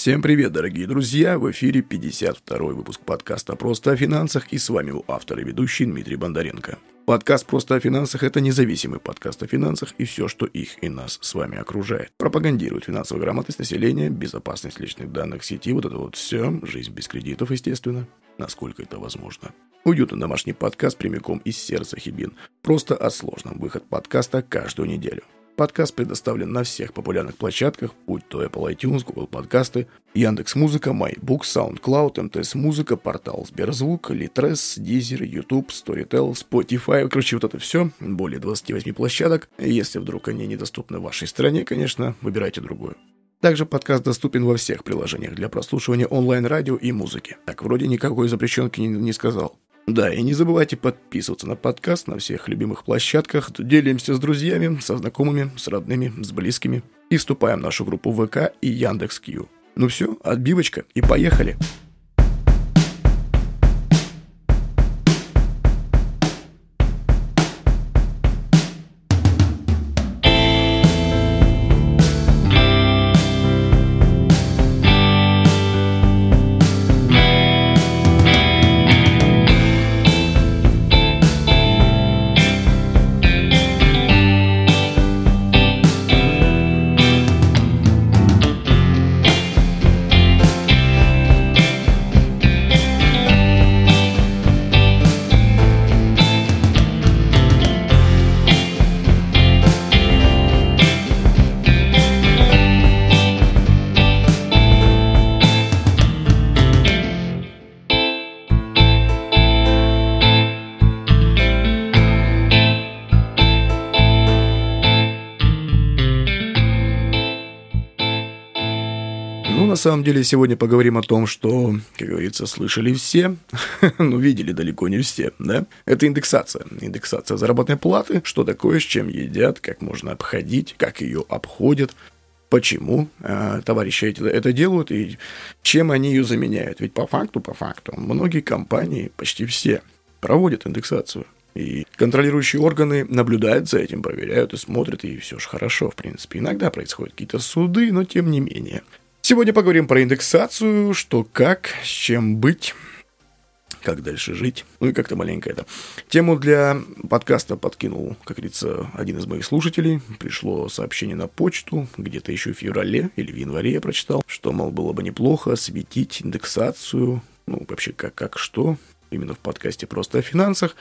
Всем привет, дорогие друзья! В эфире 52 выпуск подкаста «Просто о финансах» и с вами его автор и ведущий Дмитрий Бондаренко. Подкаст «Просто о финансах» — это независимый подкаст о финансах и все, что их и нас с вами окружает. Пропагандирует финансовую грамотность населения, безопасность личных данных сети, вот это вот все, жизнь без кредитов, естественно, насколько это возможно. Уютный домашний подкаст прямиком из сердца Хибин. Просто о сложном. Выход подкаста каждую неделю. Подкаст предоставлен на всех популярных площадках, будь то Apple iTunes, Google подкасты, Яндекс Музыка, MyBook, SoundCloud, МТС Музыка, портал Сберзвук, Litres, Deezer, YouTube, Storytel, Spotify. Короче, вот это все. Более 28 площадок. Если вдруг они недоступны в вашей стране, конечно, выбирайте другую. Также подкаст доступен во всех приложениях для прослушивания онлайн-радио и музыки. Так, вроде никакой запрещенки не, не сказал. Да, и не забывайте подписываться на подкаст на всех любимых площадках. Делимся с друзьями, со знакомыми, с родными, с близкими. И вступаем в нашу группу ВК и Яндекс.Кью. Ну все, отбивочка и поехали! Самом деле, сегодня поговорим о том, что, как говорится, слышали все, но видели далеко не все, да? Это индексация. Индексация заработной платы, что такое, с чем едят, как можно обходить, как ее обходят, почему э, товарищи это, это делают и чем они ее заменяют. Ведь по факту, по факту, многие компании, почти все, проводят индексацию. И контролирующие органы наблюдают за этим, проверяют и смотрят, и все же хорошо, в принципе. Иногда происходят какие-то суды, но тем не менее. Сегодня поговорим про индексацию, что как, с чем быть, как дальше жить. Ну и как-то маленько это. Тему для подкаста подкинул, как говорится, один из моих слушателей. Пришло сообщение на почту, где-то еще в феврале или в январе я прочитал, что, мол, было бы неплохо осветить индексацию, ну, вообще как, как что, именно в подкасте просто о финансах.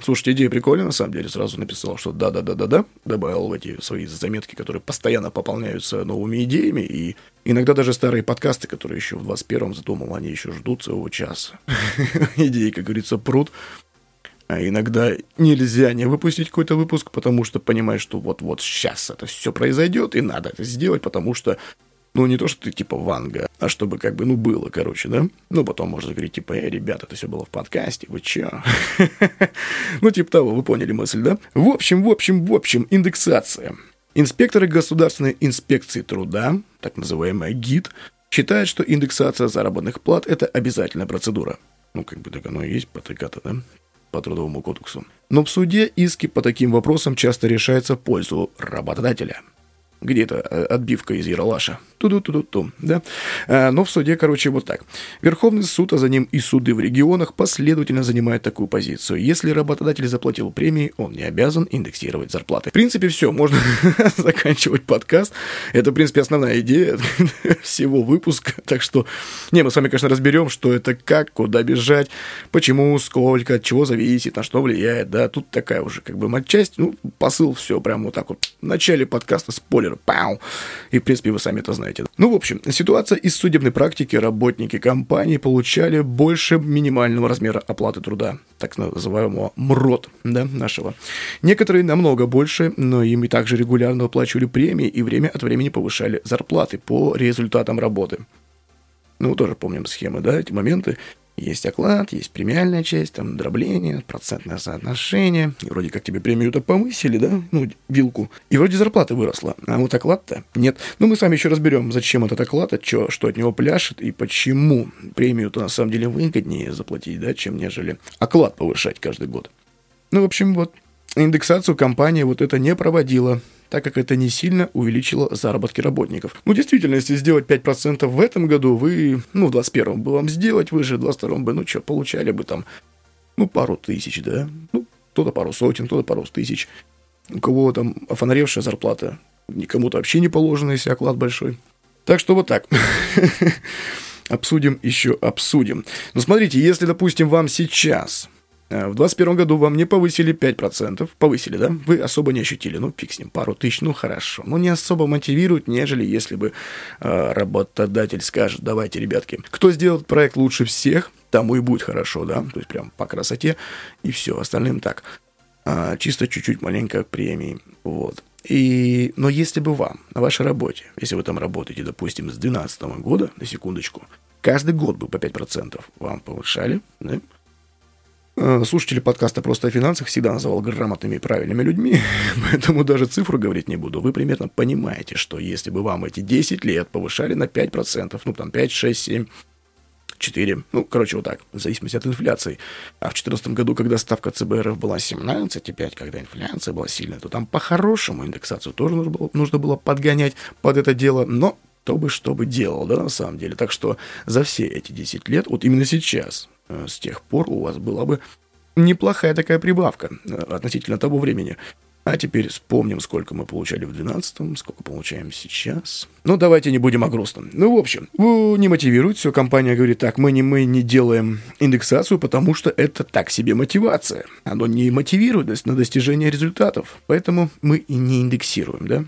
Слушайте, идея прикольная, на самом деле. Сразу написал, что да-да-да-да-да. Добавил в эти свои заметки, которые постоянно пополняются новыми идеями. И иногда даже старые подкасты, которые еще в 21-м задумал, они еще ждут своего часа. Идеи, как говорится, пруд. А иногда нельзя не выпустить какой-то выпуск, потому что понимаешь, что вот-вот сейчас это все произойдет, и надо это сделать, потому что ну, не то, что ты типа Ванга, а чтобы как бы, ну, было, короче, да? Ну, потом можно говорить, типа, эй, ребята, это все было в подкасте, вы чё? Ну, типа того, вы поняли мысль, да? В общем, в общем, в общем, индексация. Инспекторы Государственной инспекции труда, так называемая ГИД, считают, что индексация заработных плат – это обязательная процедура. Ну, как бы так оно и есть по ТК-то, да? По Трудовому кодексу. Но в суде иски по таким вопросам часто решаются в пользу работодателя – где-то э, отбивка из Яралаша. Ту-ду-ту-ду-ту, да? А, но в суде, короче, вот так. Верховный суд, а за ним и суды в регионах последовательно занимают такую позицию. Если работодатель заплатил премии, он не обязан индексировать зарплаты. В принципе, все, можно заканчивать подкаст. Это, в принципе, основная идея всего выпуска. Так что, не, мы с вами, конечно, разберем, что это, как, куда бежать, почему, сколько, от чего зависит, на что влияет, да. Тут такая уже, как бы, матчасть, ну, посыл, все, прямо вот так вот. В начале подкаста спойлер, пау. И, в принципе, вы сами это знаете. Ну, в общем, ситуация из судебной практики. Работники компании получали больше минимального размера оплаты труда, так называемого МРОТ, да, нашего. Некоторые намного больше, но им и также регулярно выплачивали премии и время от времени повышали зарплаты по результатам работы. Ну, тоже помним схемы, да, эти моменты. Есть оклад, есть премиальная часть, там дробление, процентное соотношение. И вроде как тебе премию-то повысили, да? Ну, вилку. И вроде зарплата выросла. А вот оклад-то нет. Ну, мы с вами еще разберем, зачем этот оклад, от чего, что от него пляшет и почему премию-то на самом деле выгоднее заплатить, да, чем нежели оклад повышать каждый год. Ну, в общем, вот индексацию компания вот это не проводила. Так как это не сильно увеличило заработки работников. Ну, действительно, если сделать 5% в этом году, вы, ну, в 21 бы вам сделать, вы же в 22 бы, ну, что, получали бы там, ну, пару тысяч, да? Ну, кто-то пару сотен, кто-то пару тысяч. У кого там офонаревшая зарплата, никому-то вообще не положено, если оклад большой. Так что вот так. Обсудим еще обсудим. Но смотрите, если, допустим, вам сейчас в 2021 году вам не повысили 5%, повысили, да? Вы особо не ощутили, ну, фиг с ним, пару тысяч, ну, хорошо. Но не особо мотивирует, нежели если бы э, работодатель скажет, давайте, ребятки, кто сделает проект лучше всех, тому и будет хорошо, да? То есть прям по красоте, и все, остальным так. А, чисто чуть-чуть маленько премии, вот. И, но если бы вам на вашей работе, если вы там работаете, допустим, с 2012 года, на секундочку, каждый год бы по 5% вам повышали, да? Э, слушатели подкаста «Просто о финансах» всегда называл грамотными и правильными людьми, поэтому даже цифру говорить не буду. Вы примерно понимаете, что если бы вам эти 10 лет повышали на 5%, ну там 5, 6, 7, 4, ну, короче, вот так, в зависимости от инфляции. А в 2014 году, когда ставка ЦБРФ была 17,5, когда инфляция была сильная, то там по-хорошему индексацию тоже нужно было, нужно было подгонять под это дело, но кто бы что бы делал, да, на самом деле. Так что за все эти 10 лет, вот именно сейчас, с тех пор у вас была бы неплохая такая прибавка э, относительно того времени. А теперь вспомним, сколько мы получали в 12-м, сколько получаем сейчас. Ну, давайте не будем о грустном. Ну, в общем, не мотивирует все. Компания говорит, так, мы не, мы не делаем индексацию, потому что это так себе мотивация. Оно не мотивирует нас на достижение результатов. Поэтому мы и не индексируем, да?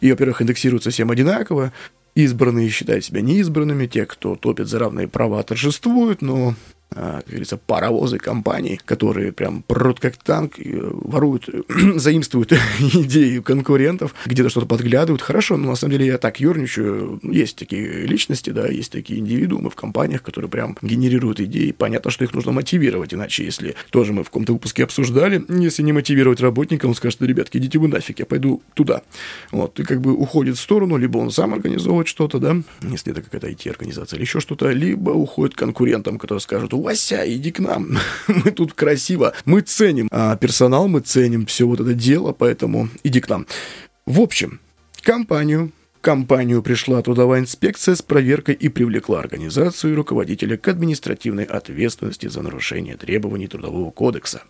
И, во-первых, индексируется всем одинаково. Избранные считают себя неизбранными, те, кто топит за равные права, торжествуют, но как говорится, паровозы компаний, которые прям прут как танк, воруют, заимствуют идеи конкурентов, где-то что-то подглядывают. Хорошо, но на самом деле я так ерничаю. Есть такие личности, да, есть такие индивидуумы в компаниях, которые прям генерируют идеи. Понятно, что их нужно мотивировать, иначе если тоже мы в каком-то выпуске обсуждали, если не мотивировать работника, он скажет, ребятки, идите вы нафиг, я пойду туда. Вот, и как бы уходит в сторону, либо он сам организовывает что-то, да, если это какая-то IT-организация или еще что-то, либо уходит к конкурентам, которые скажут, Вася, иди к нам, мы тут красиво, мы ценим а персонал, мы ценим все вот это дело, поэтому иди к нам. В общем, компанию компанию пришла трудовая инспекция с проверкой и привлекла организацию и руководителя к административной ответственности за нарушение требований Трудового кодекса.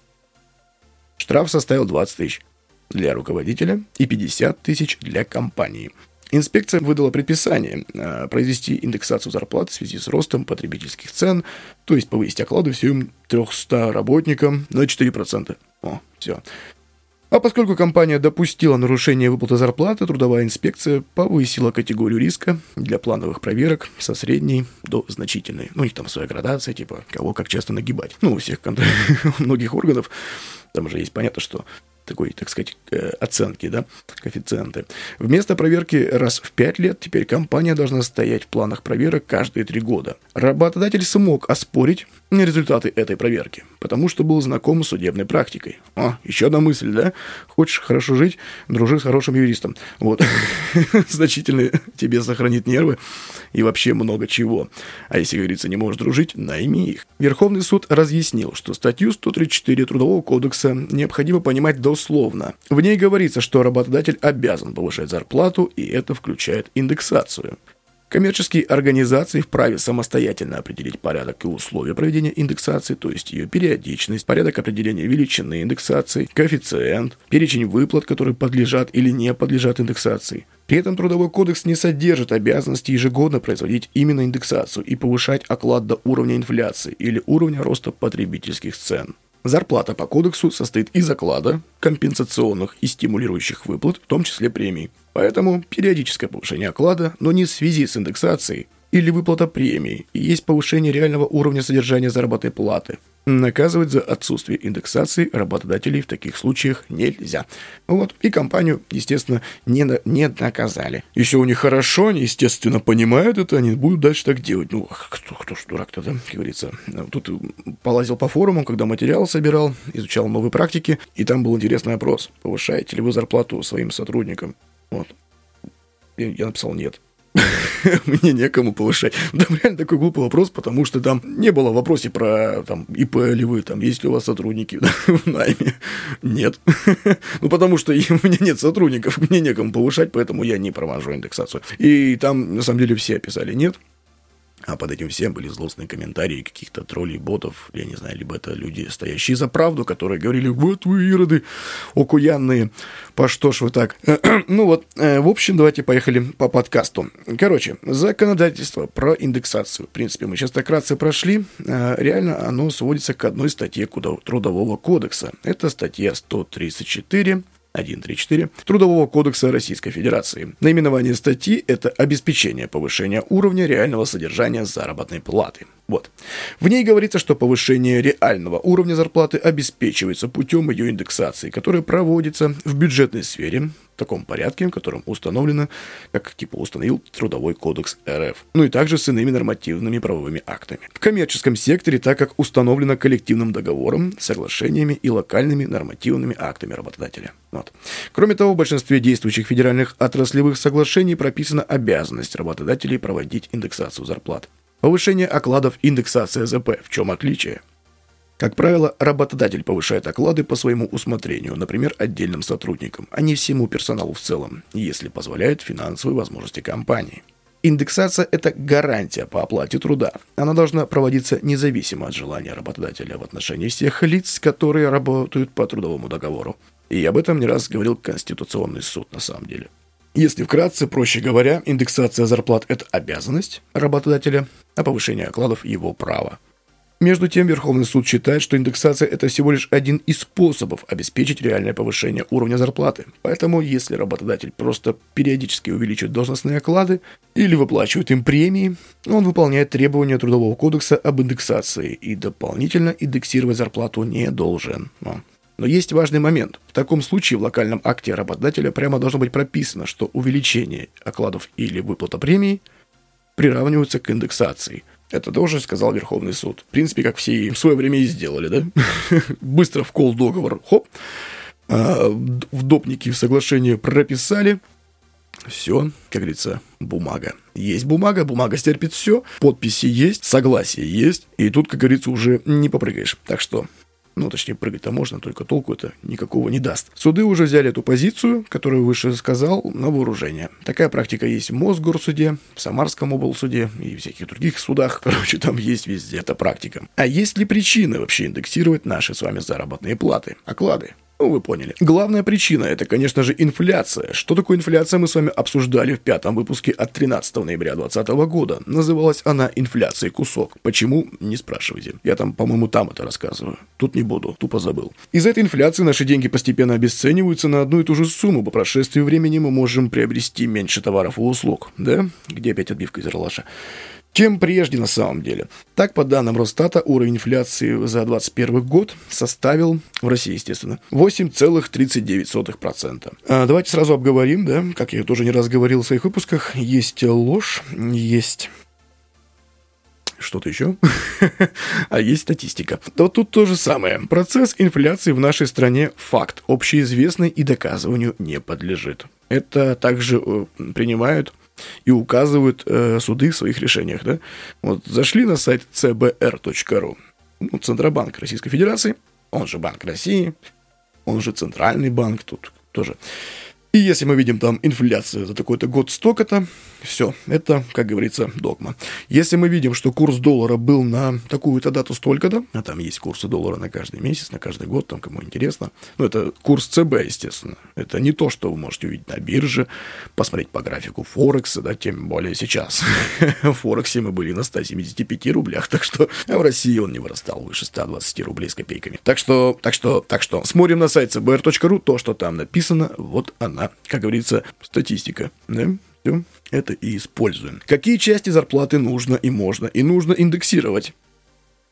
Штраф составил 20 тысяч для руководителя и 50 тысяч для компании – Инспекция выдала предписание э, произвести индексацию зарплат в связи с ростом потребительских цен, то есть повысить оклады всем 300 работникам на 4%. О, все. А поскольку компания допустила нарушение выплаты зарплаты, трудовая инспекция повысила категорию риска для плановых проверок со средней до значительной. Ну, у них там своя градация, типа, кого как часто нагибать. Ну, у всех контр... многих органов там уже есть понятно, что такой, так сказать, э, оценки, да, коэффициенты. Вместо проверки раз в 5 лет теперь компания должна стоять в планах проверок каждые 3 года. Работодатель смог оспорить результаты этой проверки, потому что был знаком с судебной практикой. О, еще одна мысль, да? Хочешь хорошо жить, дружи с хорошим юристом. Вот. Значительно тебе сохранит нервы и вообще много чего. А если, говорится, не можешь дружить, найми их. Верховный суд разъяснил, что статью 134 Трудового кодекса необходимо понимать дословно. В ней говорится, что работодатель обязан повышать зарплату, и это включает индексацию. Коммерческие организации вправе самостоятельно определить порядок и условия проведения индексации, то есть ее периодичность, порядок определения величины индексации, коэффициент, перечень выплат, которые подлежат или не подлежат индексации. При этом Трудовой кодекс не содержит обязанности ежегодно производить именно индексацию и повышать оклад до уровня инфляции или уровня роста потребительских цен. Зарплата по кодексу состоит из оклада, компенсационных и стимулирующих выплат, в том числе премий. Поэтому периодическое повышение оклада, но не в связи с индексацией или выплата премии, и есть повышение реального уровня содержания заработной платы – Наказывать за отсутствие индексации работодателей в таких случаях нельзя. Вот. И компанию, естественно, не, на, не наказали. Еще у них хорошо, они, естественно, понимают это, они будут дальше так делать. Ну, кто, кто ж дурак-то, да, как говорится. Тут полазил по форумам, когда материал собирал, изучал новые практики, и там был интересный опрос. Повышаете ли вы зарплату своим сотрудникам? Вот. Я, я написал нет. мне некому повышать. Да, реально такой глупый вопрос, потому что там не было в про там, ИП ли вы, там, есть ли у вас сотрудники в найме. Нет. ну, потому что у меня нет сотрудников, мне некому повышать, поэтому я не провожу индексацию. И там, на самом деле, все описали нет. А под этим всем были злостные комментарии каких-то троллей, ботов, я не знаю, либо это люди, стоящие за правду, которые говорили, вот вы, ироды, окуянные, по что ж вы так? ну вот, э, в общем, давайте поехали по подкасту. Короче, законодательство про индексацию. В принципе, мы сейчас так вкратце прошли. Э, реально оно сводится к одной статье Трудового кодекса. Это статья 134 1.3.4 Трудового кодекса Российской Федерации. Наименование статьи – это обеспечение повышения уровня реального содержания заработной платы. Вот. В ней говорится, что повышение реального уровня зарплаты обеспечивается путем ее индексации, которая проводится в бюджетной сфере в таком порядке, в котором установлено, как типа установил Трудовой кодекс РФ. Ну и также с иными нормативными правовыми актами. В коммерческом секторе, так как установлено коллективным договором, соглашениями и локальными нормативными актами работодателя. Вот. Кроме того, в большинстве действующих федеральных отраслевых соглашений прописана обязанность работодателей проводить индексацию зарплат. Повышение окладов индексация ЗП. В чем отличие? Как правило, работодатель повышает оклады по своему усмотрению, например, отдельным сотрудникам, а не всему персоналу в целом, если позволяют финансовые возможности компании. Индексация – это гарантия по оплате труда. Она должна проводиться независимо от желания работодателя в отношении всех лиц, которые работают по трудовому договору. И об этом не раз говорил Конституционный суд на самом деле. Если вкратце, проще говоря, индексация зарплат – это обязанность работодателя, а повышение окладов – его право. Между тем, Верховный суд считает, что индексация – это всего лишь один из способов обеспечить реальное повышение уровня зарплаты. Поэтому, если работодатель просто периодически увеличивает должностные оклады или выплачивает им премии, он выполняет требования Трудового кодекса об индексации и дополнительно индексировать зарплату не должен. Но есть важный момент. В таком случае в локальном акте работодателя прямо должно быть прописано, что увеличение окладов или выплата премий приравниваются к индексации. Это тоже сказал Верховный суд. В принципе, как все в свое время и сделали, да? Быстро в кол договор, хоп, а, в допнике в соглашение прописали, все, как говорится, бумага. Есть бумага, бумага стерпит все, подписи есть, согласие есть, и тут, как говорится, уже не попрыгаешь. Так что ну, точнее, прыгать-то можно, только толку это никакого не даст. Суды уже взяли эту позицию, которую выше сказал, на вооружение. Такая практика есть в Мосгорсуде, в Самарском облсуде и всяких других судах. Короче, там есть везде эта практика. А есть ли причины вообще индексировать наши с вами заработные платы, оклады? Ну, вы поняли. Главная причина – это, конечно же, инфляция. Что такое инфляция, мы с вами обсуждали в пятом выпуске от 13 ноября 2020 года. Называлась она «Инфляцией кусок». Почему? Не спрашивайте. Я там, по-моему, там это рассказываю. Тут не буду, тупо забыл. Из этой инфляции наши деньги постепенно обесцениваются на одну и ту же сумму. По прошествии времени мы можем приобрести меньше товаров и услуг. Да? Где опять отбивка из Эрлаша? Чем прежде на самом деле. Так, по данным Росстата, уровень инфляции за 2021 год составил, в России, естественно, 8,39%. А давайте сразу обговорим, да, как я тоже не раз говорил в своих выпусках, есть ложь, есть что-то еще, а есть статистика. То тут то же самое. Процесс инфляции в нашей стране факт, общеизвестный и доказыванию не подлежит. Это также э, принимают и указывают э, суды в своих решениях. Да? Вот зашли на сайт cbr.ru, ну, Центробанк Российской Федерации, он же Банк России, он же Центральный банк, тут тоже. И если мы видим там инфляция за такой-то год столько-то, все, это, как говорится, догма. Если мы видим, что курс доллара был на такую-то дату столько-то, а там есть курсы доллара на каждый месяц, на каждый год, там кому интересно, ну, это курс ЦБ, естественно. Это не то, что вы можете увидеть на бирже, посмотреть по графику Форекса, да, тем более сейчас. В Форексе мы были на 175 рублях, так что а в России он не вырастал выше 120 рублей с копейками. Так что, так что, так что, смотрим на сайт cbr.ru, то, что там написано, вот она, как говорится, статистика, да? Все это и используем. Какие части зарплаты нужно и можно и нужно индексировать?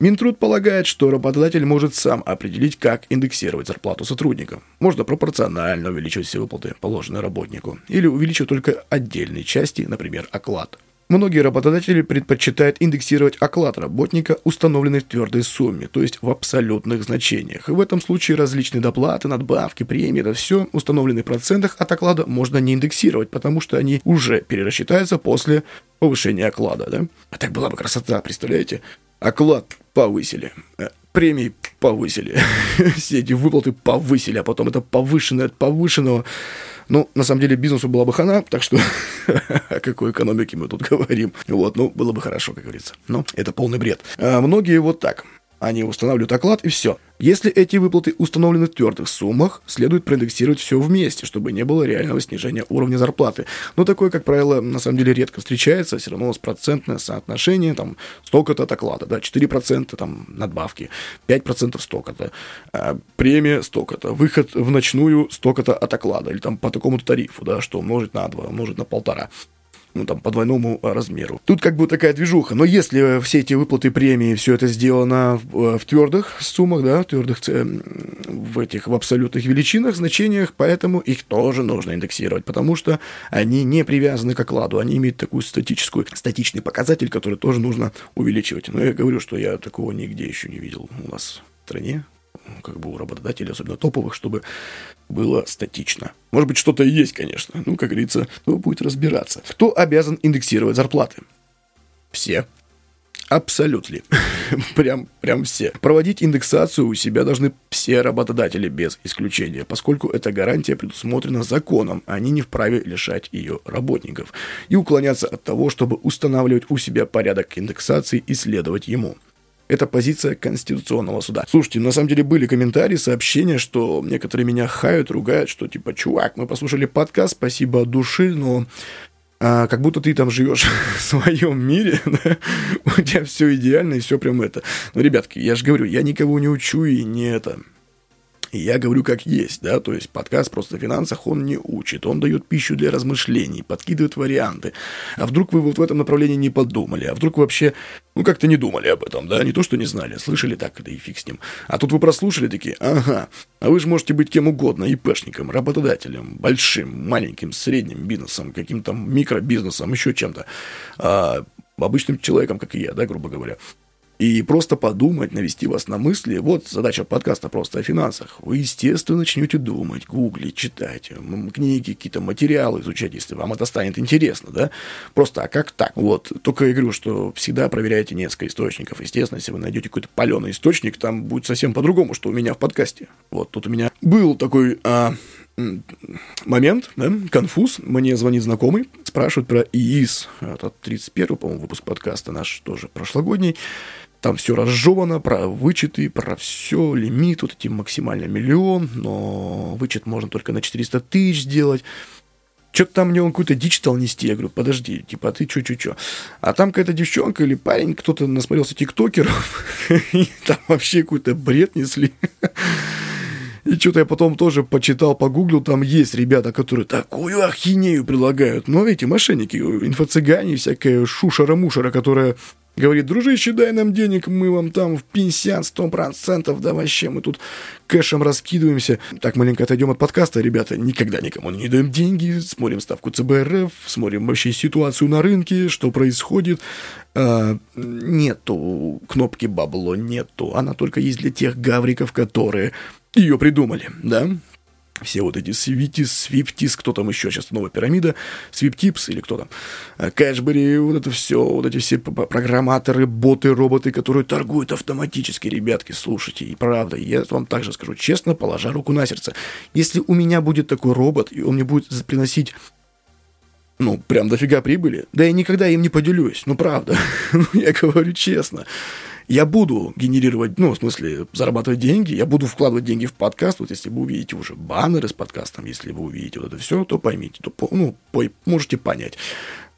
Минтруд полагает, что работодатель может сам определить, как индексировать зарплату сотрудникам. Можно пропорционально увеличивать все выплаты, положенные работнику, или увеличивать только отдельные части, например, оклад. Многие работодатели предпочитают индексировать оклад работника, установленный в твердой сумме, то есть в абсолютных значениях. И в этом случае различные доплаты, надбавки, премии, это все установленные в процентах от оклада можно не индексировать, потому что они уже перерасчитаются после повышения оклада. Да? А так была бы красота, представляете? Оклад повысили, э, премии повысили, все эти выплаты повысили, а потом это повышенное от повышенного. Ну, на самом деле, бизнесу была бы хана, так что о какой экономике мы тут говорим. Вот, ну, было бы хорошо, как говорится. Но это полный бред. А многие вот так. Они устанавливают оклад и все. Если эти выплаты установлены в твердых суммах, следует проиндексировать все вместе, чтобы не было реального снижения уровня зарплаты. Но такое, как правило, на самом деле редко встречается, все равно у нас процентное соотношение, там, столько-то от оклада, да, 4% там надбавки, 5% столько-то, а премия столько-то, выход в ночную столько-то от оклада, или там по такому-то тарифу, да, что умножить на 2, умножить на полтора ну, там, по двойному а, размеру. Тут как бы такая движуха. Но если все эти выплаты премии, все это сделано в, э, в твердых суммах, да, в твердых, в этих, в абсолютных величинах, значениях, поэтому их тоже нужно индексировать, потому что они не привязаны к окладу, они имеют такую статическую, статичный показатель, который тоже нужно увеличивать. Но я говорю, что я такого нигде еще не видел у нас в стране, как бы у работодателей, особенно топовых, чтобы было статично. Может быть, что-то и есть, конечно. Ну, как говорится, кто будет разбираться. Кто обязан индексировать зарплаты? Все. Абсолютно. прям, прям все. Проводить индексацию у себя должны все работодатели без исключения, поскольку эта гарантия предусмотрена законом, а они не вправе лишать ее работников. И уклоняться от того, чтобы устанавливать у себя порядок индексации и следовать ему. Это позиция Конституционного суда. Слушайте, на самом деле были комментарии, сообщения, что некоторые меня хают, ругают, что типа, чувак, мы послушали подкаст, спасибо от души, но а, как будто ты там живешь в своем мире, да? у тебя все идеально и все прям это. Но, ребятки, я же говорю, я никого не учу и не это я говорю как есть, да, то есть подкаст просто о финансах он не учит, он дает пищу для размышлений, подкидывает варианты. А вдруг вы вот в этом направлении не подумали, а вдруг вообще, ну, как-то не думали об этом, да, не то, что не знали, слышали так, да и фиг с ним. А тут вы прослушали такие, ага, а вы же можете быть кем угодно, ИПшником, работодателем, большим, маленьким, средним бизнесом, каким-то микробизнесом, еще чем-то, а, обычным человеком, как и я, да, грубо говоря и просто подумать, навести вас на мысли. Вот задача подкаста просто о финансах. Вы, естественно, начнете думать, гуглить, читать, книги, какие-то материалы изучать, если вам это станет интересно, да? Просто, а как так? Вот, только я говорю, что всегда проверяйте несколько источников. Естественно, если вы найдете какой-то паленый источник, там будет совсем по-другому, что у меня в подкасте. Вот, тут у меня был такой а, момент, да, конфуз. Мне звонит знакомый, спрашивает про ИИС. Это 31 по-моему, выпуск подкаста наш тоже прошлогодний. Там все разжевано, про вычеты, про все, лимит, вот эти максимально миллион, но вычет можно только на 400 тысяч сделать. Что-то там мне он какую-то дичь стал нести. Я говорю, подожди, типа, а ты чё-чё-чё? А там какая-то девчонка или парень, кто-то насмотрелся тиктокеров, и там вообще какой-то бред несли. И что-то я потом тоже почитал, погуглил, там есть ребята, которые такую ахинею предлагают. Но эти мошенники, инфо-цыгане, всякая шушера-мушера, которая Говорит, дружище, дай нам денег, мы вам там в 50 процентов, да вообще, мы тут кэшем раскидываемся. Так, маленько отойдем от подкаста, ребята, никогда никому не даем деньги, смотрим ставку ЦБРФ, смотрим вообще ситуацию на рынке, что происходит. А, нету кнопки бабло, нету, она только есть для тех гавриков, которые ее придумали, да? Все вот эти Свитис, Свифтис, кто там еще сейчас, новая пирамида, Свиптипс или кто там, э, Кэшбери, вот это все, вот эти все программаторы, боты, роботы, которые торгуют автоматически, ребятки, слушайте, и правда, я вам также скажу честно, положа руку на сердце, если у меня будет такой робот, и он мне будет приносить ну, прям дофига прибыли, да я никогда им не поделюсь, ну, правда, ну, я говорю честно я буду генерировать, ну, в смысле, зарабатывать деньги, я буду вкладывать деньги в подкаст. Вот если вы увидите уже баннеры с подкастом, если вы увидите вот это все, то поймите, то, ну, можете понять.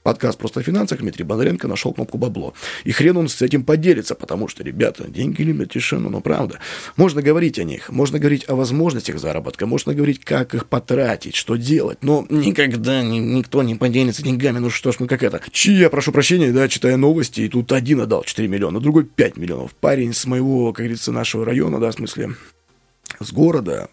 Подкаст «Просто о финансах» Дмитрий Бондаренко нашел кнопку «Бабло». И хрен он с этим поделится, потому что, ребята, деньги любят тишину, но правда. Можно говорить о них, можно говорить о возможностях заработка, можно говорить, как их потратить, что делать, но никогда ни, никто не поделится деньгами, ну что ж, ну как это. Чи, я прошу прощения, да, читая новости, и тут один отдал 4 миллиона, другой 5 миллионов. Парень с моего, как говорится, нашего района, да, в смысле, с города,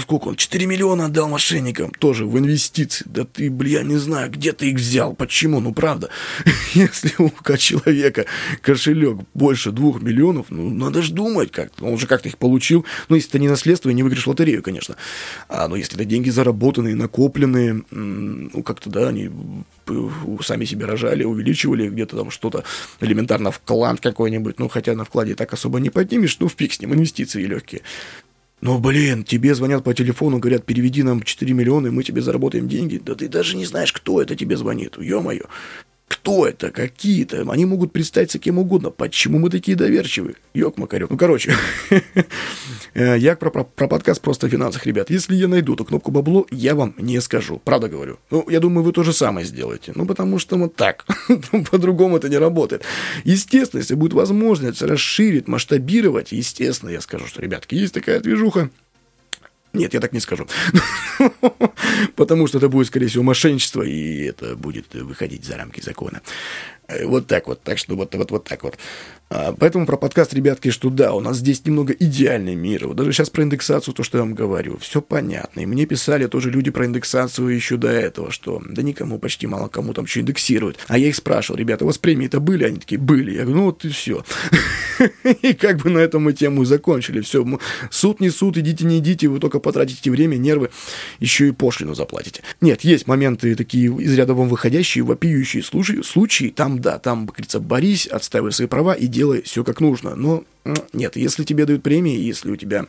сколько он, 4 миллиона отдал мошенникам, тоже в инвестиции. Да ты, бля, не знаю, где ты их взял, почему, ну правда. Если у человека кошелек больше 2 миллионов, ну надо же думать как-то. Он уже как-то их получил. Ну, если это не наследство и не выигрыш лотерею, конечно. А, но если это деньги заработанные, накопленные, ну как-то, да, они сами себе рожали, увеличивали где-то там что-то, элементарно вклад какой-нибудь, ну, хотя на вкладе так особо не поднимешь, ну, в пик с ним, инвестиции легкие. Но, блин, тебе звонят по телефону, говорят, переведи нам 4 миллиона, и мы тебе заработаем деньги. Да ты даже не знаешь, кто это тебе звонит, ё-моё. Кто это? Какие-то? Они могут представиться кем угодно. Почему мы такие доверчивые? Ёк, Макарёк. Ну, короче, я про, про, про подкаст просто о финансах, ребят. Если я найду эту кнопку бабло, я вам не скажу. Правда говорю. Ну, я думаю, вы то же самое сделаете. Ну, потому что вот так. По-другому это не работает. Естественно, если будет возможность расширить, масштабировать, естественно, я скажу, что, ребятки, есть такая движуха, нет, я так не скажу. Потому что это будет, скорее всего, мошенничество, и это будет выходить за рамки закона. Э, вот так вот. Так что вот, вот, вот так вот. А, поэтому про подкаст, ребятки, что да, у нас здесь немного идеальный мир. Вот даже сейчас про индексацию, то, что я вам говорю, все понятно. И мне писали тоже люди про индексацию еще до этого, что да никому, почти мало кому там что индексируют. А я их спрашивал, ребята, у вас премии-то были? Они такие, были. Я говорю, ну вот и все. И как бы на этом мы тему закончили. Все, суд не суд, идите не идите, вы только потратите время, нервы, еще и пошлину заплатите. Нет, есть моменты такие из ряда вон выходящие, вопиющие случаи, там да, там, как говорится, борись, отстаивай свои права и делай все как нужно. Но нет, если тебе дают премии, если у тебя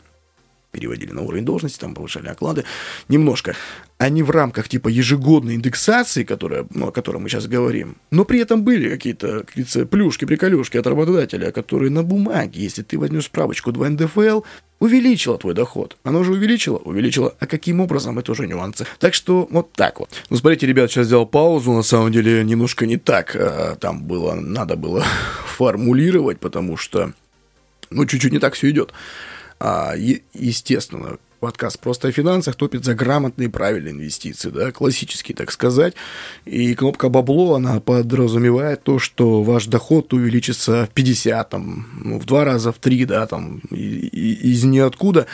переводили на уровень должности, там повышали оклады, немножко. Они в рамках типа ежегодной индексации, которая, ну, о которой мы сейчас говорим, но при этом были какие-то, какие плюшки, приколюшки от работодателя, которые на бумаге, если ты возьмешь справочку 2 НДФЛ, увеличила твой доход. Оно же увеличило? Увеличило. А каким образом? Это уже нюансы. Так что вот так вот. Ну, смотрите, ребят, сейчас сделал паузу. На самом деле немножко не так. А, там было, надо было формулировать, потому что, ну, чуть-чуть не так все идет. А, естественно, подкаст просто о финансах топит за грамотные и правильные инвестиции, да, классические, так сказать. И кнопка бабло, она подразумевает то, что ваш доход увеличится в 50, там, ну, в два раза, в три, да, там, и, и, из ниоткуда.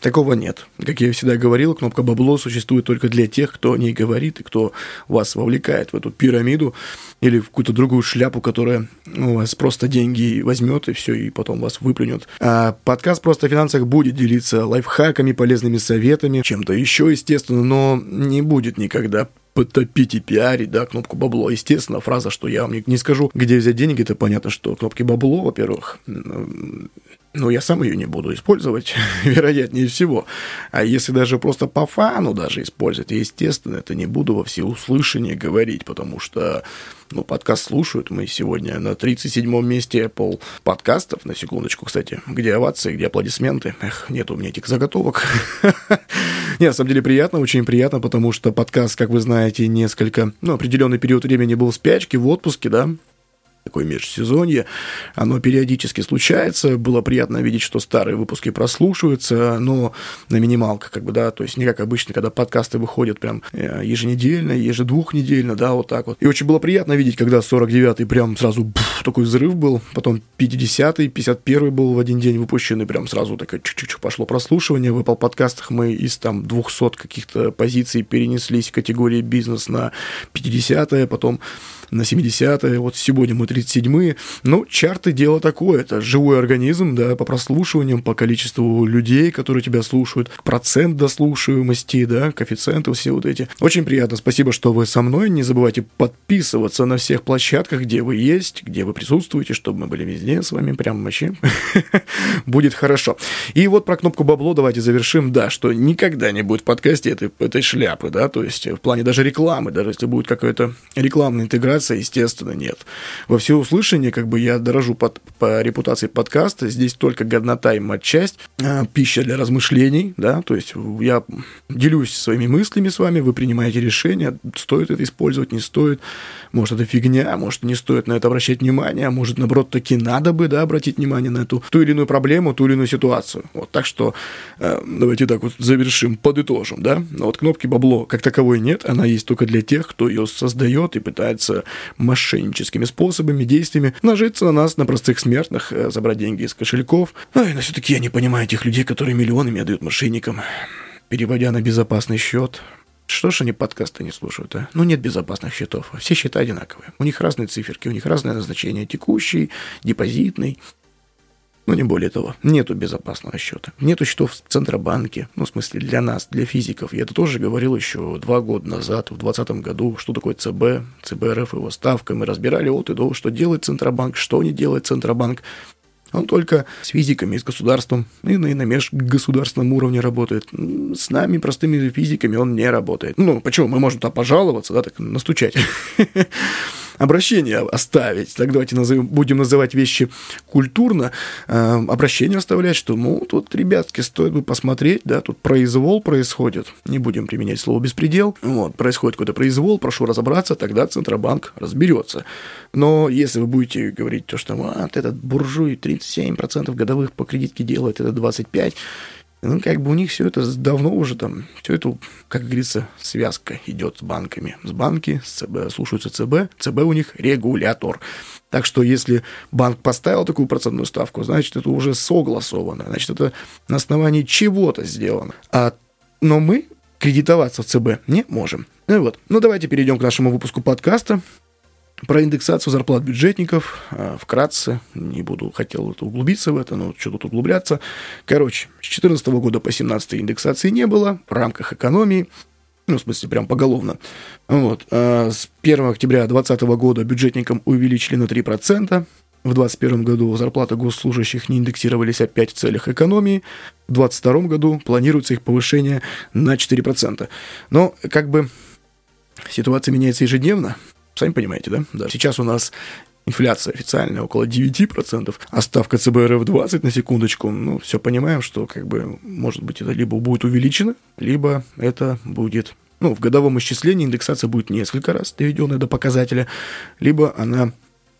Такого нет. Как я всегда говорил, кнопка бабло существует только для тех, кто о ней говорит и кто вас вовлекает в эту пирамиду или в какую-то другую шляпу, которая у вас просто деньги возьмет и все, и потом вас выплюнет. А подкаст «Просто о финансах» будет делиться лайфхаками, полезными советами, чем-то еще, естественно, но не будет никогда потопить и пиарить, да, кнопку бабло. Естественно, фраза, что я вам не, не скажу, где взять деньги, это понятно, что кнопки бабло, во-первых, но я сам ее не буду использовать, вероятнее всего. А если даже просто по фану даже использовать, естественно, это не буду во всеуслышание говорить, потому что ну, подкаст слушают. Мы сегодня на 37-м месте Apple подкастов, на секундочку, кстати, где овации, где аплодисменты. Эх, нет у меня этих заготовок. Нет, на самом деле приятно, очень приятно, потому что подкаст, как вы знаете, несколько, ну, определенный период времени был в спячке, в отпуске, да, такое межсезонье, оно периодически случается, было приятно видеть, что старые выпуски прослушиваются, но на минималках, как бы, да, то есть не как обычно, когда подкасты выходят прям э, еженедельно, ежедвухнедельно, да, вот так вот. И очень было приятно видеть, когда 49-й прям сразу буф, такой взрыв был, потом 50-й, 51-й был в один день выпущенный, прям сразу такое чуть-чуть пошло прослушивание, в Apple подкастах мы из там 200 каких-то позиций перенеслись в категории бизнес на 50-е, потом на 70-е, вот сегодня мы 37-е. Ну, чарты дело такое, это живой организм, да, по прослушиваниям, по количеству людей, которые тебя слушают, процент дослушиваемости, да, коэффициенты все вот эти. Очень приятно, спасибо, что вы со мной, не забывайте подписываться на всех площадках, где вы есть, где вы присутствуете, чтобы мы были везде с вами, прям вообще будет хорошо. И вот про кнопку бабло давайте завершим, да, что никогда не будет в подкасте этой, этой шляпы, да, то есть в плане даже рекламы, даже если будет какая-то рекламная интеграция, репутация, естественно, нет. Во всеуслышание, как бы я дорожу под, по репутации подкаста, здесь только годнота и матчасть, э, пища для размышлений, да, то есть я делюсь своими мыслями с вами, вы принимаете решение, стоит это использовать, не стоит, может, это фигня, может, не стоит на это обращать внимание, а может, наоборот, таки надо бы, да, обратить внимание на эту ту или иную проблему, ту или иную ситуацию. Вот, так что э, давайте так вот завершим, подытожим, да. Вот кнопки бабло как таковой нет, она есть только для тех, кто ее создает и пытается мошенническими способами, действиями нажиться на нас, на простых смертных, э, забрать деньги из кошельков. Ай, но все-таки я не понимаю этих людей, которые миллионами отдают мошенникам. переводя на безопасный счет. Что ж они подкасты не слушают, а? Ну, нет безопасных счетов. Все счета одинаковые. У них разные циферки, у них разное назначение. Текущий, депозитный. Ну, не более того. Нету безопасного счета. Нету счетов в Центробанке. Ну, в смысле, для нас, для физиков. Я это тоже говорил еще два года назад, в 2020 году, что такое ЦБ, ЦБРФ, его ставка. Мы разбирали от и до, что делает Центробанк, что не делает Центробанк. Он только с физиками, с государством и на, и на межгосударственном уровне работает. С нами, простыми физиками, он не работает. Ну, почему? Мы можем там пожаловаться, да, так настучать. обращение оставить. Так давайте назовем, будем называть вещи культурно. Э, обращение оставлять, что, ну, тут, ребятки, стоит бы посмотреть, да, тут произвол происходит. Не будем применять слово беспредел. Вот, происходит какой-то произвол, прошу разобраться, тогда Центробанк разберется. Но если вы будете говорить то, что вот этот буржуй 37% годовых по кредитке делает, это 25%, ну, как бы у них все это давно уже там, все это, как говорится, связка идет с банками. С банки с ЦБ, слушаются ЦБ, ЦБ у них регулятор. Так что если банк поставил такую процентную ставку, значит, это уже согласовано, значит, это на основании чего-то сделано. А, но мы кредитоваться в ЦБ не можем. Ну вот. Ну, давайте перейдем к нашему выпуску подкаста. Про индексацию зарплат бюджетников а, вкратце, не буду, хотел углубиться в это, но что тут углубляться. Короче, с 2014 года по 2017 индексации не было в рамках экономии, ну, в смысле, прям поголовно. Вот. А с 1 октября 2020 года бюджетникам увеличили на 3%. В 2021 году зарплаты госслужащих не индексировались опять в целях экономии. В 2022 году планируется их повышение на 4%. Но как бы ситуация меняется ежедневно. Сами понимаете, да? да. Сейчас у нас инфляция официальная около 9%, а ставка ЦБ РФ 20 на секундочку. Ну, все понимаем, что как бы, может быть, это либо будет увеличено, либо это будет ну, в годовом исчислении индексация будет несколько раз доведенная до показателя, либо она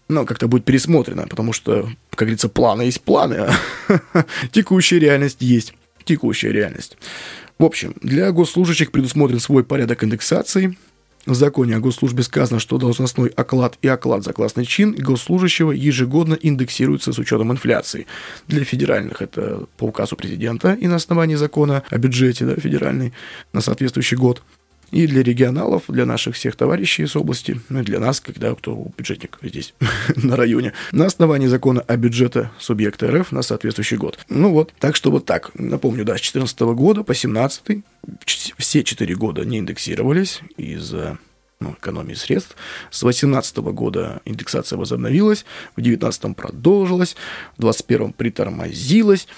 ну, как-то будет пересмотрена, потому что, как говорится, планы есть планы, а текущая реальность есть текущая реальность. В общем, для госслужащих предусмотрен свой порядок индексации – в законе о госслужбе сказано, что должностной оклад и оклад за классный чин госслужащего ежегодно индексируются с учетом инфляции. Для федеральных это по указу президента и на основании закона о бюджете да, федеральный на соответствующий год – и для регионалов, для наших всех товарищей из области, ну и для нас, когда кто бюджетник здесь, на районе, на основании закона о бюджете субъекта РФ на соответствующий год. Ну вот, так что вот так. Напомню, да, с 2014 года по 2017 все четыре года не индексировались из-за ну, экономии средств. С 2018 года индексация возобновилась, в 2019 продолжилась, в 2021 притормозилась,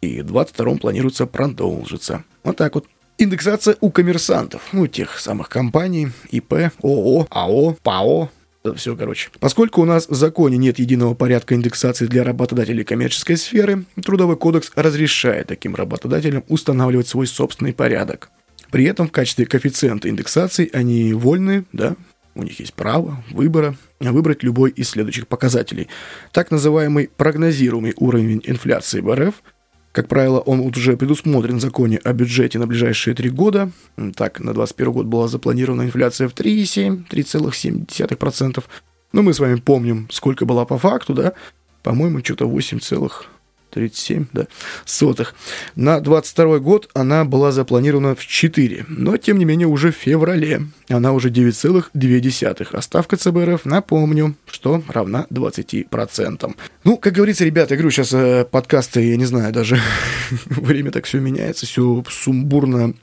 и в 2022 планируется продолжиться. Вот так вот. Индексация у коммерсантов, ну, тех самых компаний, ИП, ООО, АО, ПАО, все, короче. Поскольку у нас в законе нет единого порядка индексации для работодателей коммерческой сферы, Трудовой кодекс разрешает таким работодателям устанавливать свой собственный порядок. При этом в качестве коэффициента индексации они вольны, да, у них есть право выбора выбрать любой из следующих показателей. Так называемый прогнозируемый уровень инфляции в РФ – как правило, он уже предусмотрен в законе о бюджете на ближайшие три года. Так, на 2021 год была запланирована инфляция в 3,7, 3,7%. Но мы с вами помним, сколько была по факту, да? По-моему, что-то 8, 37 да, сотых. На 22 год она была запланирована в 4, но тем не менее уже в феврале она уже 9,2, а ставка ЦБРФ, напомню, что равна 20%. Ну, как говорится, ребята, я говорю, сейчас э, подкасты, я не знаю, даже время так все меняется, все сумбурно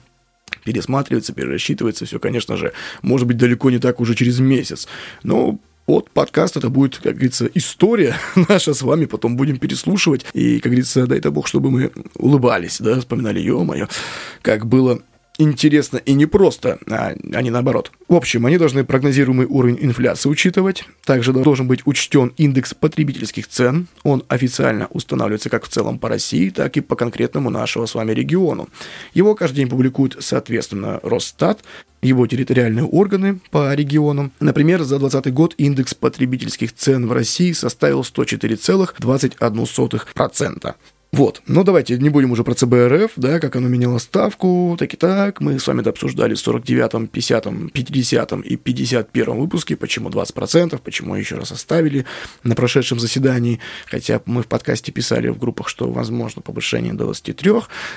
пересматривается, перерасчитывается, все, конечно же, может быть, далеко не так уже через месяц. Но от подкаст это будет, как говорится, история наша с вами, потом будем переслушивать. И, как говорится, дай-то бог, чтобы мы улыбались, да, вспоминали, ё-моё, как было интересно и непросто, а, а не наоборот. В общем, они должны прогнозируемый уровень инфляции учитывать. Также должен быть учтен индекс потребительских цен. Он официально устанавливается как в целом по России, так и по конкретному нашего с вами региону. Его каждый день публикуют, соответственно, Росстат, его территориальные органы по регионам. Например, за 2020 год индекс потребительских цен в России составил 104,21%. Вот. Но давайте не будем уже про ЦБРФ, да, как оно меняло ставку, так и так. Мы с вами это обсуждали в 49-м, 50-м, 50-м и 51-м выпуске, почему 20%, почему еще раз оставили на прошедшем заседании. Хотя мы в подкасте писали в группах, что возможно повышение до 23,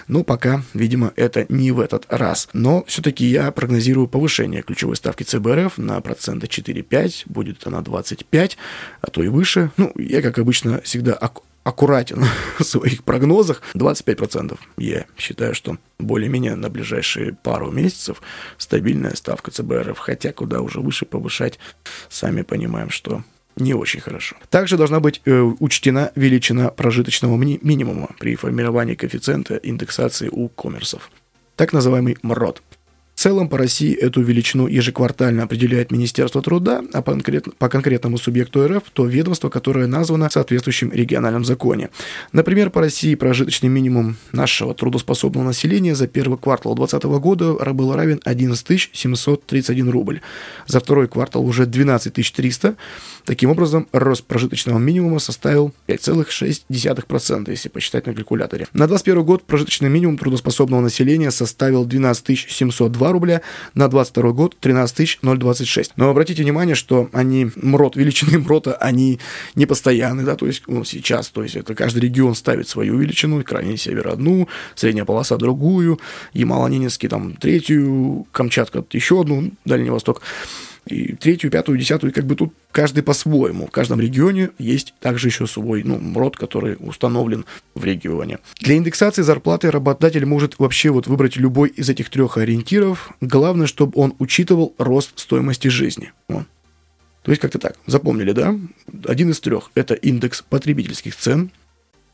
но пока, видимо, это не в этот раз. Но все-таки я прогнозирую повышение ключевой ставки ЦБРФ на процента 4-5, будет она 25, а то и выше. Ну, я, как обычно, всегда аккуратен в своих прогнозах. 25% я считаю, что более-менее на ближайшие пару месяцев стабильная ставка ЦБРФ, хотя куда уже выше повышать, сами понимаем, что не очень хорошо. Также должна быть э, учтена величина прожиточного ми- минимума при формировании коэффициента индексации у коммерсов. Так называемый МРОД – в целом по России эту величину ежеквартально определяет Министерство труда, а по, конкрет, по конкретному субъекту РФ то ведомство, которое названо в соответствующем региональном законе. Например, по России прожиточный минимум нашего трудоспособного населения за первый квартал 2020 года был равен 11 731 рубль. За второй квартал уже 12 300. Таким образом, рост прожиточного минимума составил 5,6%, если посчитать на калькуляторе. На 2021 год прожиточный минимум трудоспособного населения составил 12 702 2 рубля, на 22 год 13 026. Но обратите внимание, что они, МРОТ, величины МРОТа, они не постоянные, да, то есть ну, сейчас, то есть это каждый регион ставит свою величину, крайний север одну, средняя полоса другую, Ямало-Ненецкий там третью, Камчатка еще одну, Дальний Восток и третью, пятую, десятую, как бы тут каждый по-своему. В каждом регионе есть также еще свой ну, род, который установлен в регионе. Для индексации зарплаты работодатель может вообще вот выбрать любой из этих трех ориентиров. Главное, чтобы он учитывал рост стоимости жизни. Вот. То есть как-то так. Запомнили, да? Один из трех – это индекс потребительских цен –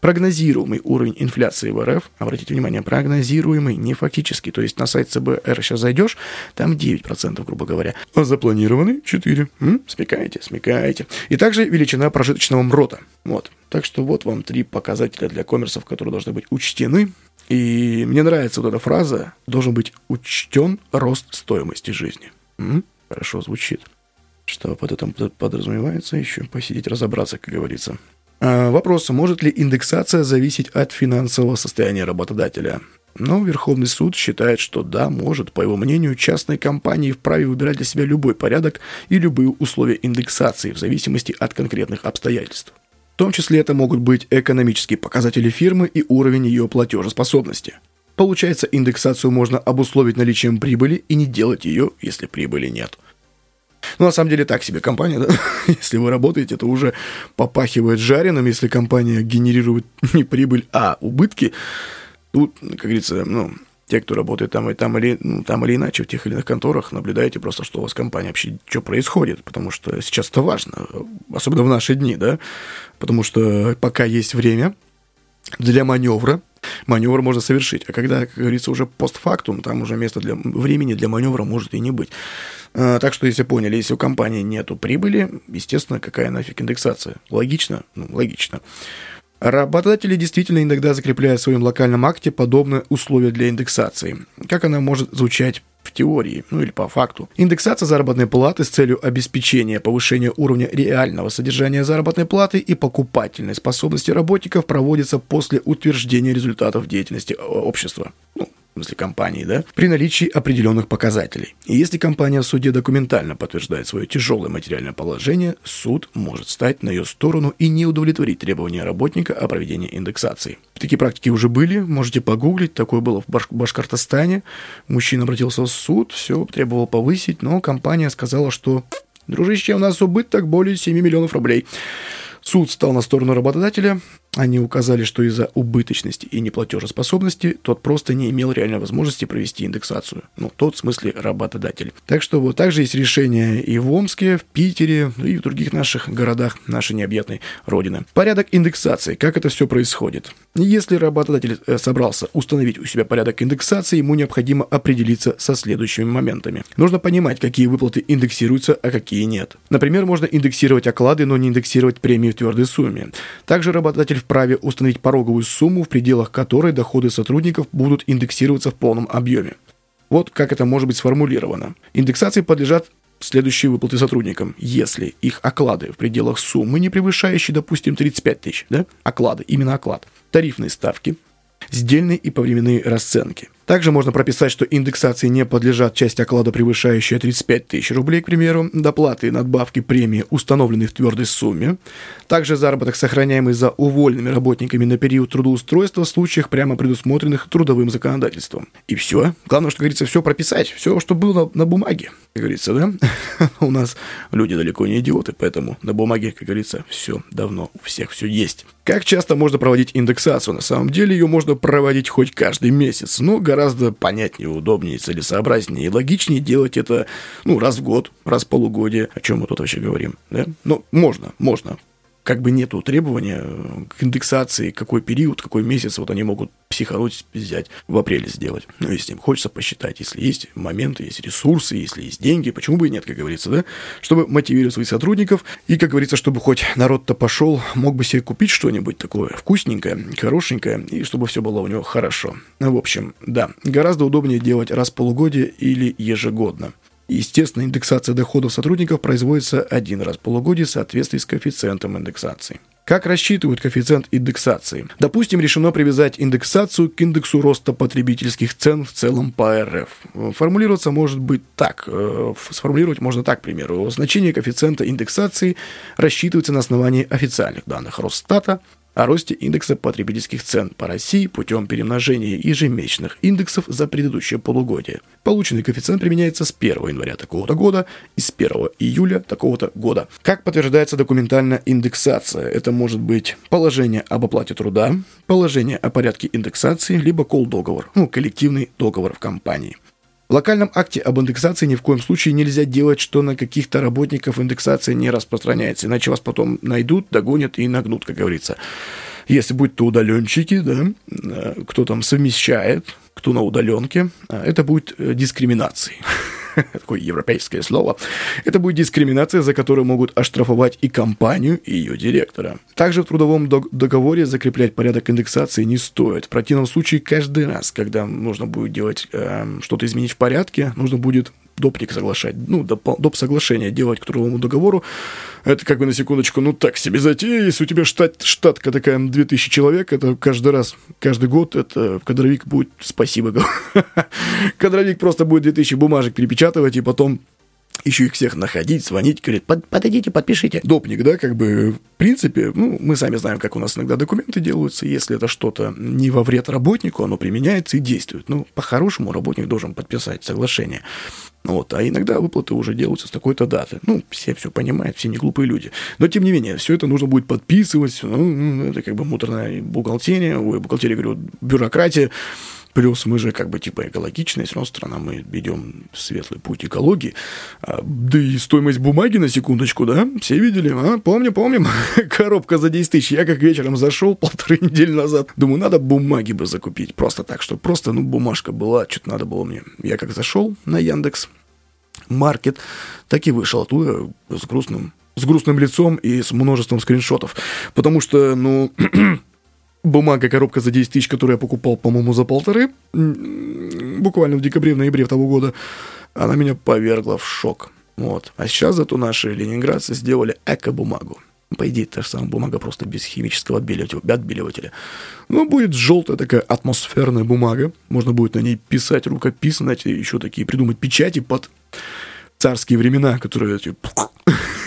Прогнозируемый уровень инфляции в РФ, обратите внимание, прогнозируемый, не фактический, то есть на сайт ЦБР сейчас зайдешь, там 9%, грубо говоря, а запланированный 4%. М? Смекаете, смекаете. И также величина прожиточного МРОТа. Вот. Так что вот вам три показателя для коммерсов, которые должны быть учтены. И мне нравится вот эта фраза «должен быть учтен рост стоимости жизни». М? Хорошо звучит. Что под этим подразумевается еще посидеть, разобраться, как говорится. А, вопрос, может ли индексация зависеть от финансового состояния работодателя? Но Верховный суд считает, что да, может. По его мнению, частные компании вправе выбирать для себя любой порядок и любые условия индексации в зависимости от конкретных обстоятельств. В том числе это могут быть экономические показатели фирмы и уровень ее платежеспособности. Получается, индексацию можно обусловить наличием прибыли и не делать ее, если прибыли нет – ну, на самом деле, так себе компания, да? Если вы работаете, то уже попахивает жареным. Если компания генерирует не прибыль, а убытки, тут, как говорится, ну, те, кто работает там и там или, ну, там или иначе в тех или иных конторах, наблюдаете просто, что у вас компания вообще, что происходит, потому что сейчас это важно, особенно в наши дни, да, потому что пока есть время для маневра, маневр можно совершить, а когда, как говорится, уже постфактум, там уже место для времени для маневра может и не быть. А, так что, если поняли, если у компании нету прибыли, естественно, какая нафиг индексация? Логично? Ну, логично. Работодатели действительно иногда закрепляют в своем локальном акте подобные условия для индексации. Как она может звучать в теории, ну или по факту. Индексация заработной платы с целью обеспечения повышения уровня реального содержания заработной платы и покупательной способности работников проводится после утверждения результатов деятельности общества. Ну, в смысле компании, да, при наличии определенных показателей. И если компания в суде документально подтверждает свое тяжелое материальное положение, суд может стать на ее сторону и не удовлетворить требования работника о проведении индексации. Такие практики уже были, можете погуглить, такое было в Баш- Башкортостане. Мужчина обратился в суд, все требовал повысить, но компания сказала, что Дружище, у нас убыток более 7 миллионов рублей. Суд стал на сторону работодателя. Они указали, что из-за убыточности и неплатежеспособности тот просто не имел реальной возможности провести индексацию. Ну, тот в смысле работодатель. Так что вот также есть решение и в Омске, в Питере, и в других наших городах нашей необъятной родины. Порядок индексации. Как это все происходит? Если работодатель э, собрался установить у себя порядок индексации, ему необходимо определиться со следующими моментами. Нужно понимать, какие выплаты индексируются, а какие нет. Например, можно индексировать оклады, но не индексировать премии в твердой сумме. Также работодатель вправе установить пороговую сумму, в пределах которой доходы сотрудников будут индексироваться в полном объеме. Вот как это может быть сформулировано. Индексации подлежат следующие выплаты сотрудникам. Если их оклады в пределах суммы, не превышающей, допустим, 35 тысяч, да, оклады, именно оклад, тарифные ставки, сдельные и повременные расценки – также можно прописать, что индексации не подлежат часть оклада, превышающая 35 тысяч рублей, к примеру, доплаты и надбавки премии, установленные в твердой сумме. Также заработок, сохраняемый за уволенными работниками на период трудоустройства в случаях, прямо предусмотренных трудовым законодательством. И все. Главное, что говорится, все прописать. Все, что было на бумаге. Как говорится, да? У нас люди далеко не идиоты, поэтому на бумаге, как говорится, все давно у всех все есть. Как часто можно проводить индексацию? На самом деле ее можно проводить хоть каждый месяц, но гораздо понятнее, удобнее, целесообразнее и логичнее делать это, ну, раз в год, раз в полугодие. О чем мы тут вообще говорим, да? Ну, можно, можно как бы нету требования к индексации, какой период, какой месяц вот они могут психануть, взять, в апреле сделать. Ну, если им хочется посчитать, если есть моменты, есть ресурсы, если есть деньги, почему бы и нет, как говорится, да, чтобы мотивировать своих сотрудников, и, как говорится, чтобы хоть народ-то пошел, мог бы себе купить что-нибудь такое вкусненькое, хорошенькое, и чтобы все было у него хорошо. В общем, да, гораздо удобнее делать раз в полугодие или ежегодно. Естественно, индексация доходов сотрудников производится один раз в полугодие в соответствии с коэффициентом индексации. Как рассчитывают коэффициент индексации? Допустим, решено привязать индексацию к индексу роста потребительских цен в целом по РФ. Формулироваться может быть так. Э, сформулировать можно так, к примеру. Значение коэффициента индексации рассчитывается на основании официальных данных Росстата, о росте индекса потребительских цен по России путем перемножения ежемесячных индексов за предыдущее полугодие. Полученный коэффициент применяется с 1 января такого-то года и с 1 июля такого-то года. Как подтверждается документально индексация? Это может быть положение об оплате труда, положение о порядке индексации, либо кол-договор, ну, коллективный договор в компании. В локальном акте об индексации ни в коем случае нельзя делать, что на каких-то работников индексация не распространяется, иначе вас потом найдут, догонят и нагнут, как говорится. Если будь то удаленщики, да, э, кто там совмещает, кто на удаленке, э, это будет э, дискриминацией. такое европейское слово, это будет дискриминация, за которую могут оштрафовать и компанию, и ее директора. Также в трудовом договоре закреплять порядок индексации не стоит. В противном случае каждый раз, когда нужно будет делать э, что-то изменить в порядке, нужно будет допник соглашать, ну, доп, доп соглашение делать к трудовому договору, это как бы на секундочку, ну так себе затея, если у тебя штат, штатка такая 2000 человек, это каждый раз, каждый год, это кадровик будет, спасибо, кадровик просто будет 2000 бумажек перепечатывать, и потом еще их всех находить, звонить, говорит, Под, подойдите, подпишите. Допник, да, как бы, в принципе, ну, мы сами знаем, как у нас иногда документы делаются, если это что-то не во вред работнику, оно применяется и действует. Ну, по-хорошему работник должен подписать соглашение. Вот, а иногда выплаты уже делаются с такой-то даты. Ну, все все понимают, все не глупые люди. Но, тем не менее, все это нужно будет подписывать. Ну, это как бы муторная бухгалтерия, ой, бухгалтерия, говорю, бюрократия. Плюс мы же как бы типа экологичная все равно страна, мы ведем светлый путь экологии. А, да и стоимость бумаги на секундочку, да? Все видели? А? Помню, помним. Коробка за 10 тысяч. Я как вечером зашел полторы недели назад. Думаю, надо бумаги бы закупить. Просто так, что просто, ну, бумажка была, что-то надо было мне. Я как зашел на Яндекс Маркет, так и вышел оттуда с грустным, с грустным лицом и с множеством скриншотов. Потому что, ну, бумага, коробка за 10 тысяч, которую я покупал, по-моему, за полторы, буквально в декабре, в ноябре того года, она меня повергла в шок. Вот. А сейчас зато наши ленинградцы сделали эко-бумагу. По идее, та же самая бумага, просто без химического отбеливателя. отбеливателя. Ну, будет желтая такая атмосферная бумага. Можно будет на ней писать рукописно, знаете, еще такие придумать печати под царские времена, которые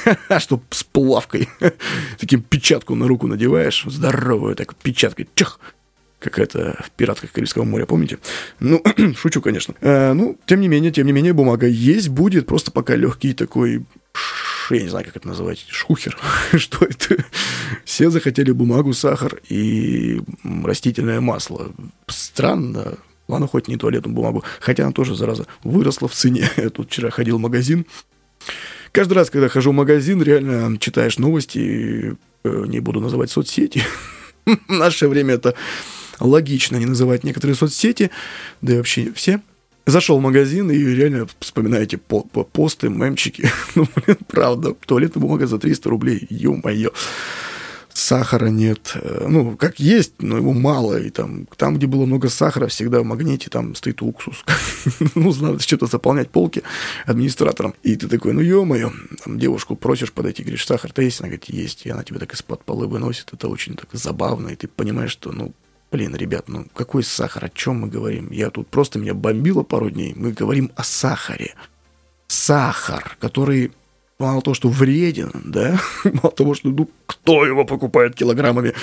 эти что с плавкой. Таким печатку на руку надеваешь, здоровую так печаткой, чах, какая-то в «Пиратках Карибского моря», помните? Ну, шучу, конечно. А, ну, тем не менее, тем не менее, бумага есть, будет, просто пока легкий такой я не знаю, как это называть, шухер, что это? Все захотели бумагу, сахар и растительное масло. Странно, Ладно, хоть не туалетную бумагу, хотя она тоже, зараза, выросла в цене. Я тут вчера ходил в магазин, Каждый раз, когда хожу в магазин, реально читаешь новости, э, не буду называть соцсети. В наше время это логично не называть некоторые соцсети, да и вообще все. Зашел в магазин и реально вспоминаете по по посты, мемчики. ну, блин, правда, туалетная бумага за 300 рублей, ё-моё. Сахара нет. Э, ну, как есть, но его мало. И там, там где было много сахара, всегда в магните там стоит уксус. ну, надо что-то заполнять полки администратором. И ты такой, ну, ё-моё, девушку просишь подойти, говоришь, сахар-то есть? Она говорит, есть. И она тебя так из-под полы выносит. Это очень так забавно. И ты понимаешь, что, ну, Блин, ребят, ну какой сахар, о чем мы говорим? Я тут просто меня бомбило пару дней. Мы говорим о сахаре. Сахар, который мало того, что вреден, да, мало того, что, ну, кто его покупает килограммами,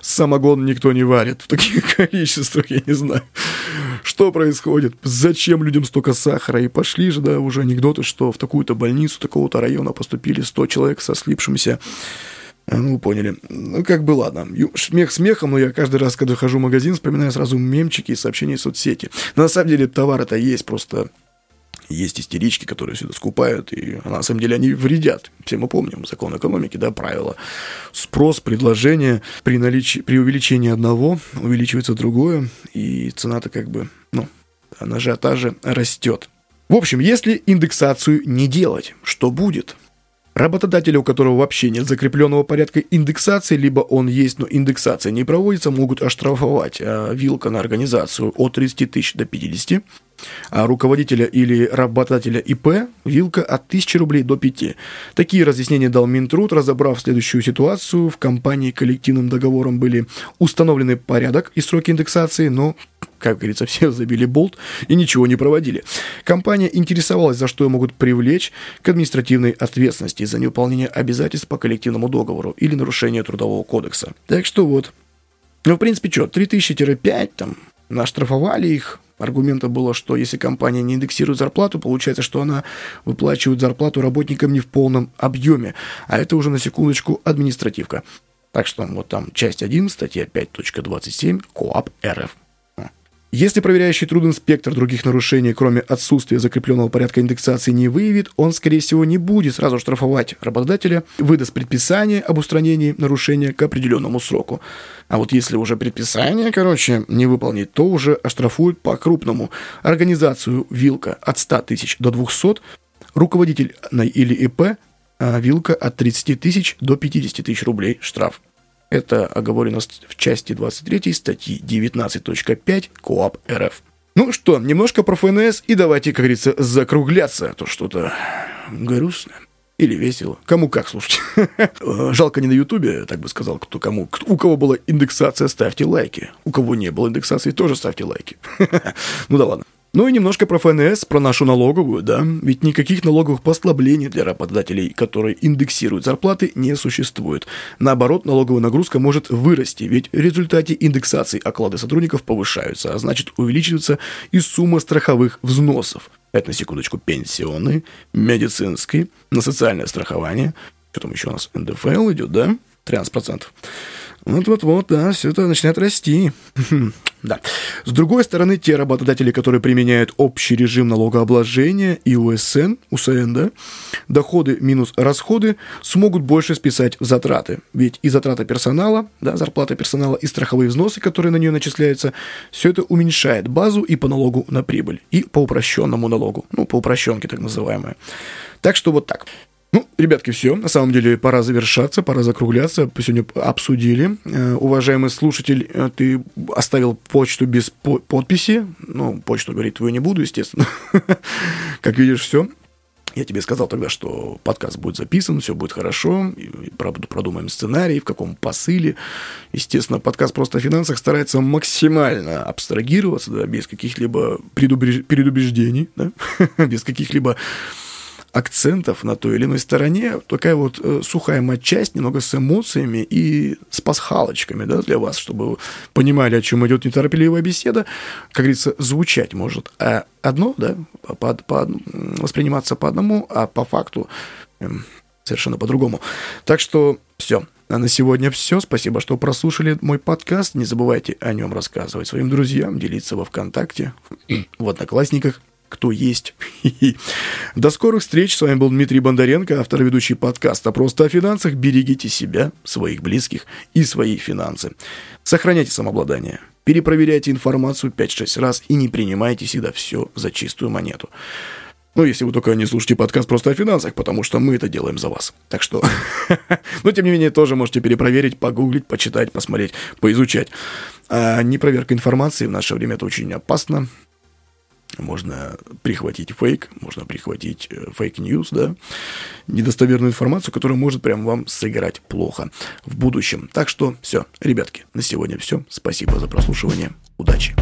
самогон никто не варит в таких количествах, я не знаю, что происходит, зачем людям столько сахара, и пошли же, да, уже анекдоты, что в такую-то больницу такого-то района поступили 100 человек со слипшимся э, ну, поняли. Ну, как бы ладно. Смех смехом, но я каждый раз, когда хожу в магазин, вспоминаю сразу мемчики и сообщения в соцсети. Но на самом деле товар это есть, просто есть истерички, которые сюда скупают, и на самом деле они вредят. Все мы помним закон экономики, да, правила. Спрос, предложение, при, наличии, при увеличении одного увеличивается другое, и цена-то как бы, ну, на ажиотаже растет. В общем, если индексацию не делать, что будет? Работодатели, у которого вообще нет закрепленного порядка индексации, либо он есть, но индексация не проводится, могут оштрафовать а, вилка на организацию от 30 тысяч до 50 а руководителя или работодателя ИП вилка от 1000 рублей до 5. Такие разъяснения дал Минтруд, разобрав следующую ситуацию. В компании коллективным договором были установлены порядок и сроки индексации, но как говорится, все забили болт и ничего не проводили. Компания интересовалась, за что ее могут привлечь к административной ответственности за невыполнение обязательств по коллективному договору или нарушение трудового кодекса. Так что вот. Ну, в принципе, что, 3000-5, там, наштрафовали их, Аргументом было, что если компания не индексирует зарплату, получается, что она выплачивает зарплату работникам не в полном объеме. А это уже на секундочку административка. Так что вот там часть 1, статья 5.27, КОАП РФ. Если проверяющий трудинспектор других нарушений, кроме отсутствия закрепленного порядка индексации, не выявит, он, скорее всего, не будет сразу штрафовать работодателя, выдаст предписание об устранении нарушения к определенному сроку. А вот если уже предписание, короче, не выполнит, то уже оштрафуют по-крупному. Организацию «Вилка» от 100 тысяч до 200, руководитель или ИП а «Вилка» от 30 тысяч до 50 тысяч рублей штраф. Это оговорено в части 23 статьи 19.5 КОАП РФ. Ну что, немножко про ФНС и давайте, как говорится, закругляться, а то что-то грустно. Или весело. Кому как, слушайте. Жалко не на Ютубе, так бы сказал, кто кому. У кого была индексация, ставьте лайки. У кого не было индексации, тоже ставьте лайки. ну да ладно. Ну и немножко про ФНС, про нашу налоговую, да. Ведь никаких налоговых послаблений для работодателей, которые индексируют зарплаты, не существует. Наоборот, налоговая нагрузка может вырасти, ведь в результате индексации оклады сотрудников повышаются, а значит увеличивается и сумма страховых взносов. Это, на секундочку, пенсионный, медицинский, на социальное страхование. Что там еще у нас? НДФЛ идет, да? 13%. Вот-вот-вот, да, все это начинает расти. да. С другой стороны, те работодатели, которые применяют общий режим налогообложения и УСН, УСН, да, доходы минус расходы, смогут больше списать в затраты. Ведь и затрата персонала, да, зарплата персонала, и страховые взносы, которые на нее начисляются, все это уменьшает базу и по налогу на прибыль, и по упрощенному налогу, ну, по упрощенке так называемое. Так что вот так. Ну, ребятки, все. На самом деле, пора завершаться, пора закругляться. Сегодня обсудили. Э, уважаемый слушатель, э, ты оставил почту без по подписи. Ну, почту говорить твою не буду, естественно. Как видишь, все. Я тебе сказал тогда, что подкаст будет записан, все будет хорошо, и продумаем сценарий, в каком посыле. Естественно, подкаст просто о финансах старается максимально абстрагироваться, да, без каких-либо предубеждений, да, без каких-либо акцентов на той или иной стороне, такая вот э, сухая матчасть, немного с эмоциями и с пасхалочками, да, для вас, чтобы вы понимали, о чем идет неторопливая беседа, как говорится, звучать может а одно, да, по, по, восприниматься по одному, а по факту э, совершенно по-другому. Так что все. А на сегодня все. Спасибо, что прослушали мой подкаст. Не забывайте о нем рассказывать своим друзьям, делиться во ВКонтакте, в Одноклассниках кто есть. До скорых встреч. С вами был Дмитрий Бондаренко, автор и ведущий подкаста «Просто о финансах». Берегите себя, своих близких и свои финансы. Сохраняйте самообладание. Перепроверяйте информацию 5-6 раз и не принимайте всегда все за чистую монету. Ну, если вы только не слушаете подкаст просто о финансах, потому что мы это делаем за вас. Так что, но тем не менее, тоже можете перепроверить, погуглить, почитать, посмотреть, поизучать. А непроверка информации в наше время это очень опасно. Можно прихватить фейк, можно прихватить э, fake news, да, недостоверную информацию, которая может прям вам сыграть плохо в будущем. Так что все, ребятки, на сегодня все. Спасибо за прослушивание. Удачи!